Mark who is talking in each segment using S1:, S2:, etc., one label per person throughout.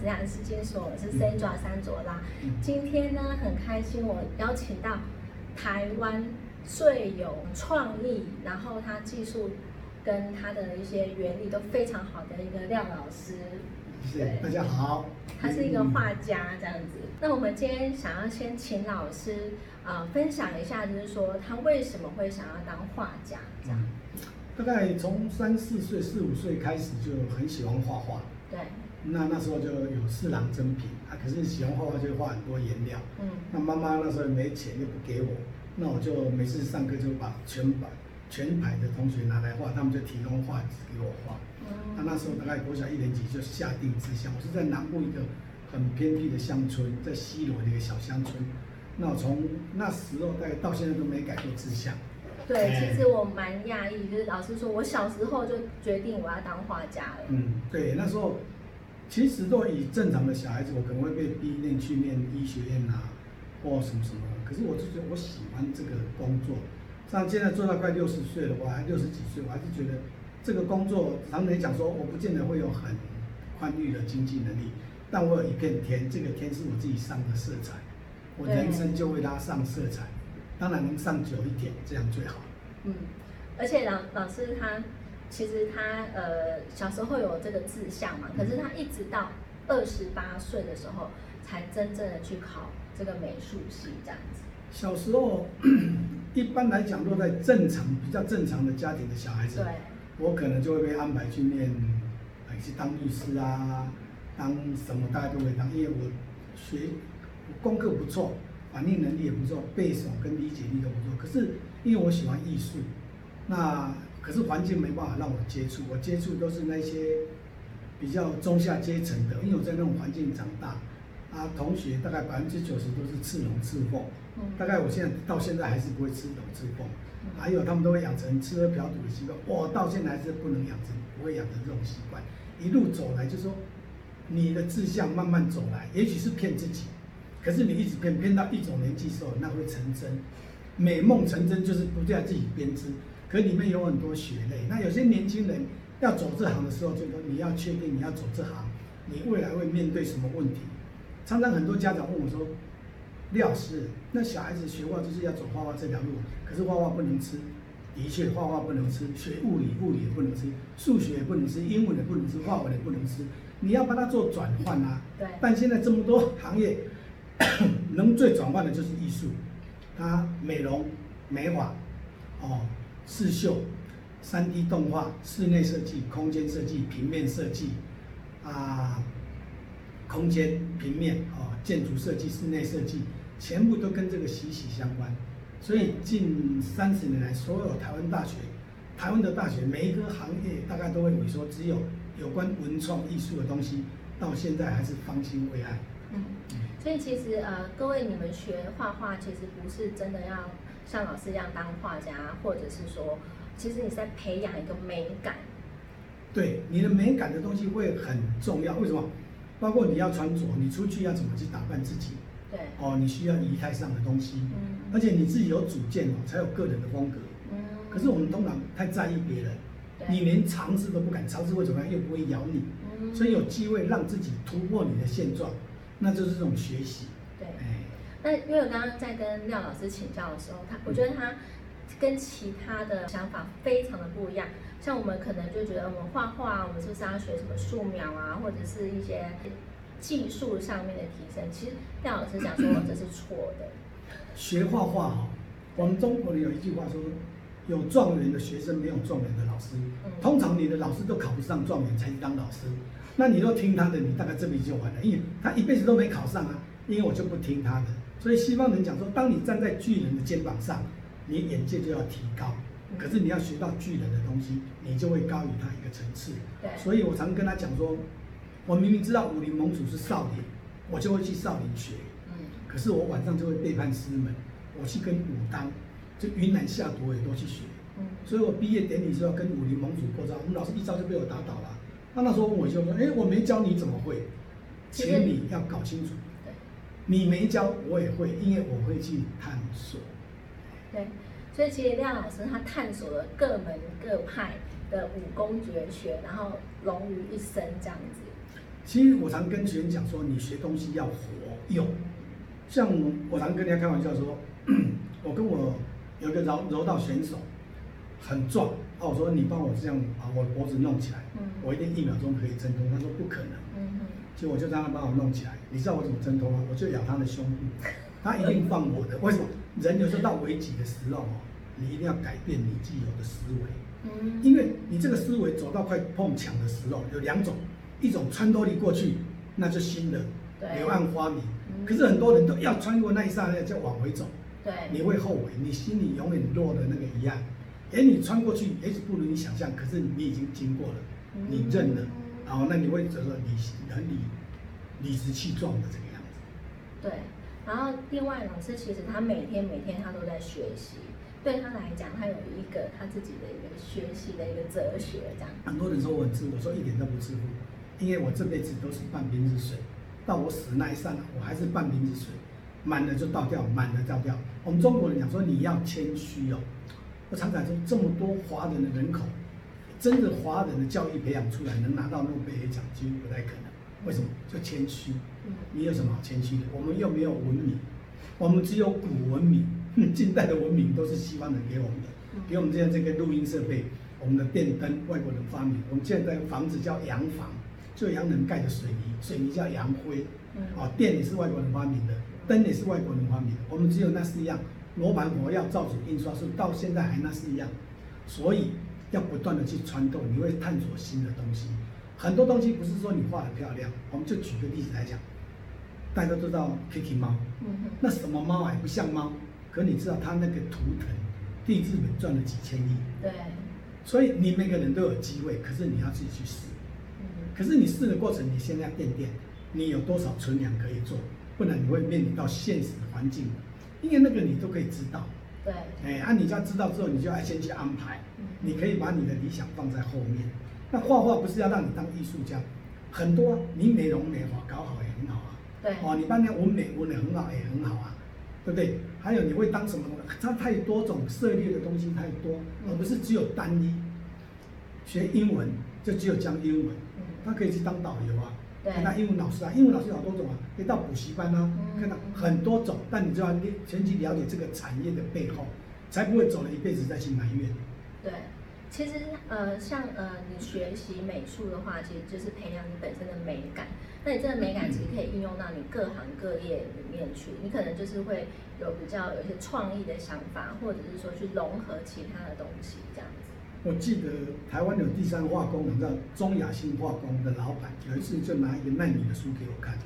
S1: 子然是金所，我是 Sandra 三卓拉。今天呢，很开心，我邀请到台湾最有创意，然后他技术跟他的一些原理都非常好的一个廖老师。
S2: 谢谢大家好。
S1: 他是一个画家这样子。那我们今天想要先请老师啊分享一下，就是说他为什么会想要当画家这样。
S2: 大概从三四岁、四五岁开始就很喜欢画画。
S1: 对。
S2: 那那时候就有四郎真品啊，可是喜欢画画就画很多颜料。嗯。那妈妈那时候没钱又不给我，那我就每次上课就把全班全排的同学拿来画，他们就提供画纸给我画。嗯。那那时候大概国小一年级就下定志向，我是在南部一个很偏僻的乡村，在西罗的一个小乡村。那我从那时候大概到现在都没改过志向。
S1: 对，其实我蛮讶异，就是老师说我小时候就决定我要当画家了。
S2: 嗯，对，那时候其实若以正常的小孩子，我可能会被逼念去念医学院啊，或什么什么。可是我就觉得我喜欢这个工作，像现在做到快六十岁了，我还六十几岁，我还是觉得这个工作，他们也讲说，我不见得会有很宽裕的经济能力，但我有一片天，这个天是我自己上的色彩，我人生就为它上色彩。当然能上久一点，这样最好。
S1: 嗯，而且老老师他其实他呃小时候有这个志向嘛，可是他一直到二十八岁的时候才真正的去考这个美术系这样子。
S2: 小时候一般来讲，落在正常比较正常的家庭的小孩子，
S1: 对，
S2: 我可能就会被安排去念，去当律师啊，当什么大家都会当，因为我学功课不错。反应能力也不错，背诵跟理解力都不错。可是因为我喜欢艺术，那可是环境没办法让我接触。我接触都是那些比较中下阶层的，因为我在那种环境长大，啊，同学大概百分之九十都是刺龙刺凤。大概我现在到现在还是不会吃龙吃凤。还有他们都会养成吃喝嫖赌的习惯，我到现在还是不能养成，不会养成这种习惯。一路走来，就说你的志向慢慢走来，也许是骗自己。可是你一直骗骗到一种年纪时候，那会成真。美梦成真就是不在自己编织，可里面有很多血泪。那有些年轻人要走这行的时候，就说你要确定你要走这行，你未来会面对什么问题？常常很多家长问我说：“李老师，那小孩子学画就是要走画画这条路，可是画画不能吃。的确，画画不能吃，学物理物理也不能吃，数学也不能吃，英文也不能吃，化文也不能吃。你要帮他做转换啊。
S1: 对。
S2: 但现在这么多行业。能最转换的就是艺术，它美容、美发，哦，刺绣、三 D 动画、室内设计、空间设计、平面设计，啊，空间平面哦，建筑设计、室内设计，全部都跟这个息息相关。所以近三十年来，所有台湾大学、台湾的大学每一个行业大概都会萎缩，只有有关文创艺术的东西，到现在还是方兴未艾。嗯。
S1: 所以其实呃，各位你们学画画，其实不是真的要像老师一样当画家，或者是说，其实你在培养一个美感。
S2: 对，你的美感的东西会很重要。为什么？包括你要穿着，你出去要怎么去打扮自己？
S1: 对。
S2: 哦，你需要仪态上的东西。嗯。而且你自己有主见哦，才有个人的风格。嗯。可是我们通常太在意别人，你连尝试都不敢尝试，会怎么样？又不会咬你。嗯。所以有机会让自己突破你的现状。那就是这种学习。
S1: 对，那因为我刚刚在跟廖老师请教的时候，他我觉得他跟其他的想法非常的不一样。像我们可能就觉得我们画画，我们是不是要学什么素描啊，或者是一些技术上面的提升？其实廖老师讲说这是错的。
S2: 学画画哈，我们中国人有一句话说，有状元的学生，没有状元的老师。通常你的老师都考不上状元，才去当老师。那你都听他的，你大概这辈子就完了，因为他一辈子都没考上啊。因为我就不听他的，所以西方人讲说，当你站在巨人的肩膀上，你眼界就要提高。可是你要学到巨人的东西，你就会高于他一个层次。
S1: 对。
S2: 所以我常跟他讲说，我明明知道武林盟主是少林，我就会去少林学。嗯。可是我晚上就会背叛师门，我去跟武当，就云南下毒也都去学。嗯。所以我毕业典礼时候跟武林盟主过招，我们老师一招就被我打倒了。他那时候问我就说：“哎，我没教你怎么会？请你要搞清楚，你没教我也会，因为我会去探索。”
S1: 对，所以其实廖老师他探索了各门各派的武功绝学，然后融于一身这样子。
S2: 其实我常跟学员讲说，你学东西要活用。像我常跟人家开玩笑说，我跟我有一个柔柔道选手，很壮，啊，我说你帮我这样把我脖子弄起来，
S1: 嗯
S2: 我一定一秒钟可以成功。他说不可能，
S1: 嗯
S2: 结果我就让他帮我弄起来。你知道我怎么挣脱吗？我就咬他的胸部，他一定放我的。为什么？人有时候到危急的时候哦，你一定要改变你既有的思维。
S1: 嗯
S2: 因为你这个思维走到快碰墙的时候，有两种，一种穿透力过去，那就新的柳暗花明。
S1: 嗯
S2: 可是很多人都要穿过那一刹那就往回走，
S1: 对，
S2: 你会后悔，你心里永远落的那个遗憾。哎，你穿过去，也许不如你想象，可是你已经经过了，
S1: 嗯
S2: 你认了，然后那你会觉得理很理理直气壮的这个样子。
S1: 对，然后另外老师其实他每天每天他都在学习，对他来讲，他有一个他自己的一个学习的一个哲学，这样。
S2: 很多人说我很自负，我说一点都不自负，因为我这辈子都是半瓶子水，到我死那一刹那，我还是半瓶子水，满了就倒掉，满了倒掉。我们中国人讲说你要谦虚哦，我常常说这么多华人的人口，真的华人的教育培养出来能拿到诺贝尔奖，几乎不太可能。为什么？就谦虚。
S1: 嗯。
S2: 你有什么好谦虚的？我们又没有文明，我们只有古文明，近代的文明都是西方人给我们的，给我们现在这个录音设备，我们的电灯外国人发明，我们现在的房子叫洋房，就洋人盖的水泥，水泥叫洋灰，
S1: 嗯。
S2: 啊，电也是外国人发明的，灯也是外国人发明的，我们只有那四样，罗盘、火药、造纸、印刷术，到现在还那四样，所以要不断的去穿透，你会探索新的东西。很多东西不是说你画的漂亮，我们就举个例子来讲，大家都知道 Kitty 猫，
S1: 嗯
S2: 那什么猫啊，也不像猫，可你知道它那个图腾，地质本赚了几千亿，
S1: 对，
S2: 所以你每个人都有机会，可是你要自己去试。
S1: 嗯
S2: 可是你试的过程，你现在垫垫，你有多少存粮可以做？不然你会面临到现实环境，因为那个你都可以知道。
S1: 对，
S2: 哎，啊，你要知道之后，你就要先去安排
S1: 嗯，
S2: 你可以把你的理想放在后面。那画画不是要让你当艺术家，很多啊你美容美发搞好也很好啊。
S1: 对
S2: 哦，你帮人家纹美纹的很好也很好啊，对不对？还有你会当什么？它太多种涉猎的东西太多，
S1: 嗯
S2: 而不是只有单一。学英文就只有讲英文，
S1: 嗯
S2: 他可以去当导游啊，
S1: 对
S2: 可以当英文老师啊，英文老师有好多种啊，可以到补习班啊，
S1: 嗯
S2: 看到很多种，但你就要了前期了解这个产业的背后，才不会走了一辈子再去埋怨。
S1: 对。其实呃，像呃，你学习美术的话，其实就是培养你本身的美感。那你这个美感其实可以应用到你各行各业里面去。你可能就是会有比较有一些创意的想法，或者是说去融合其他的东西这样子。
S2: 我记得台湾有第三化工厂叫中亚新化工的老板，有一次就拿一个纳米的书给我看，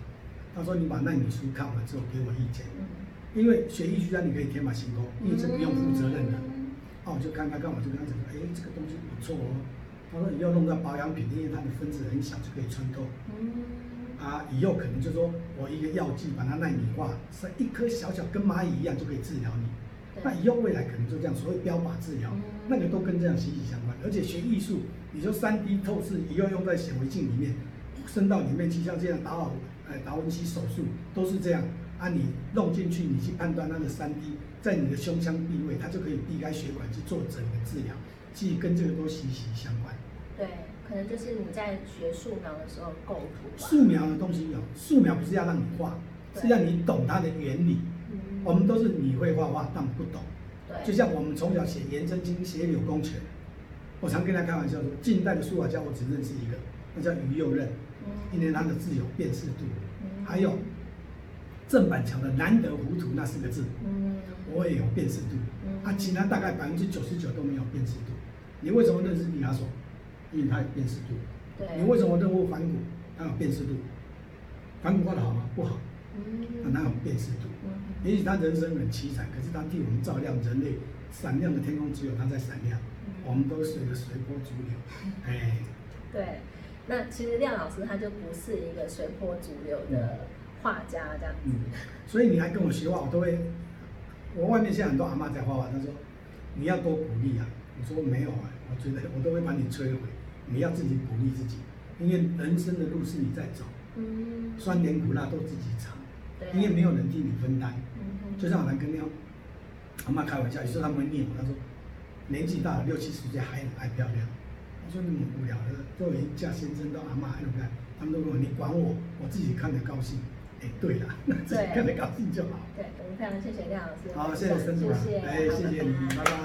S2: 他说你把纳米书看完之后给我意见，
S1: 嗯，
S2: 因为学艺术家你可以天马行空，因为这不用负责任的。
S1: 嗯
S2: 啊，我就看看看，我就跟他讲，哎，这个东西不错哦。他说以后弄到保养品，因为它的分子很小，就可以穿透。
S1: 嗯，
S2: 啊，以后可能就说我一个药剂把它纳米化，是一颗小小跟蚂蚁一样就可以治疗你。
S1: 对
S2: 那以后未来可能就这样，所谓标靶治疗
S1: 嗯，
S2: 那个都跟这样息息相关。而且学艺术，你说三 D 透视以后用在显微镜里面，伸到里面去，像这样打好呃达文西手术都是这样。啊，你弄进去，你去判断它的三 D 在你的胸腔壁位，它就可以避开血管去做整个治疗，其实跟这个都息息相关。
S1: 对，可能就是你在学素描的时候构图。
S2: 素描的东西有，素描不是要让你画，是让你懂它的原理。
S1: 嗯
S2: 我们都是你会画画，但不懂。
S1: 对，
S2: 就像我们从小写颜真卿、写柳公权，我常跟他开玩笑说，近代的书法家我只认识一个，那叫于右任，
S1: 嗯
S2: 因为他的字有辨识度。
S1: 嗯
S2: 还有郑板桥的“难得糊涂”那四个字，
S1: 嗯
S2: 我也有辨识度。
S1: 嗯
S2: 啊，其他大概百分之九十九都没有辨识度。你为什么认识毕加索？因为他有辨识度。
S1: 对，
S2: 你为什么认识梵谷？他有辨识度。梵谷画的好吗？不好，那
S1: 嗯
S2: 他有辨识度。
S1: 嗯。
S2: 也许他人生很凄惨，可是他替我们照亮人类闪亮的天空，只有他在闪亮，我们都随着随波逐流。哎，
S1: 对，那其实廖老师他就不是一个随波逐流的画家这样子。
S2: 嗯，所以你来跟我学画，我都会，我外面现在很多阿妈在画画，她说你要多鼓励啊，我说没有啊，我觉得我都会把你摧毁，你要自己鼓励自己，因为人生的路是你在走，
S1: 嗯，
S2: 酸甜苦辣都自己尝，
S1: 对，
S2: 因为没有人替你分担。
S1: 嗯
S2: 就像我来跟那阿妈开玩笑，有时候他们会念我，他说年纪大了六七十岁还很爱漂亮。我说你们无聊的，都已经嫁先生到阿妈还能干，他们都跟我你管我，我自己看着高兴。哎，对了，自己看着高兴就好。
S1: 对，我们非常谢谢廖老师。
S2: 好，谢谢孙主任。
S1: 谢谢，
S2: 哎，谢谢你，拜拜。